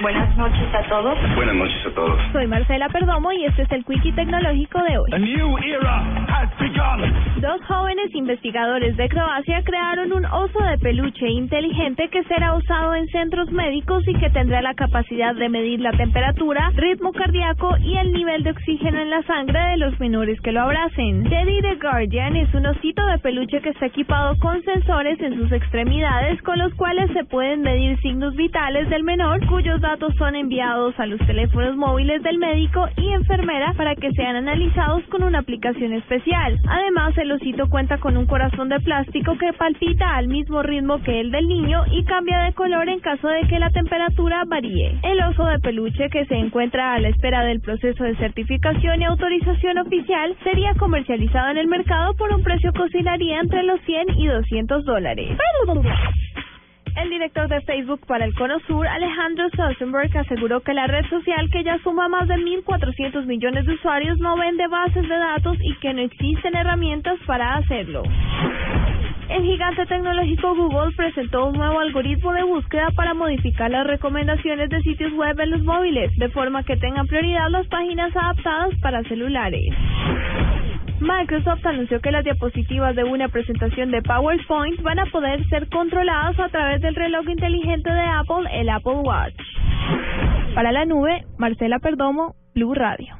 Buenas noches a todos. Buenas noches a todos. Soy Marcela Perdomo y este es el Quickie Tecnológico de hoy. A new era has begun. Dos jóvenes investigadores de Croacia crearon un oso de peluche inteligente que será usado en centros médicos y que tendrá la capacidad de medir la temperatura, ritmo cardíaco y el nivel de oxígeno en la sangre de los menores que lo abracen. Teddy the Guardian es un osito de peluche que está equipado con sensores en sus extremidades con los cuales se pueden medir signos vitales del menor cuyos datos son enviados a los teléfonos móviles del médico y enfermera para que sean analizados con una aplicación especial. Además, el osito cuenta con un corazón de plástico que palpita al mismo ritmo que el del niño y cambia de color en caso de que la temperatura varíe. El oso de peluche que se encuentra a la espera del proceso de certificación y autorización oficial sería comercializado en el mercado por un precio que oscilaría entre los 100 y 200 dólares. El director de Facebook para el Cono Sur, Alejandro Salzenberg, aseguró que la red social, que ya suma más de 1.400 millones de usuarios, no vende bases de datos y que no existen herramientas para hacerlo. El gigante tecnológico Google presentó un nuevo algoritmo de búsqueda para modificar las recomendaciones de sitios web en los móviles, de forma que tengan prioridad las páginas adaptadas para celulares. Microsoft anunció que las diapositivas de una presentación de PowerPoint van a poder ser controladas a través del reloj inteligente de Apple, el Apple Watch. Para la nube, Marcela Perdomo, Blue Radio.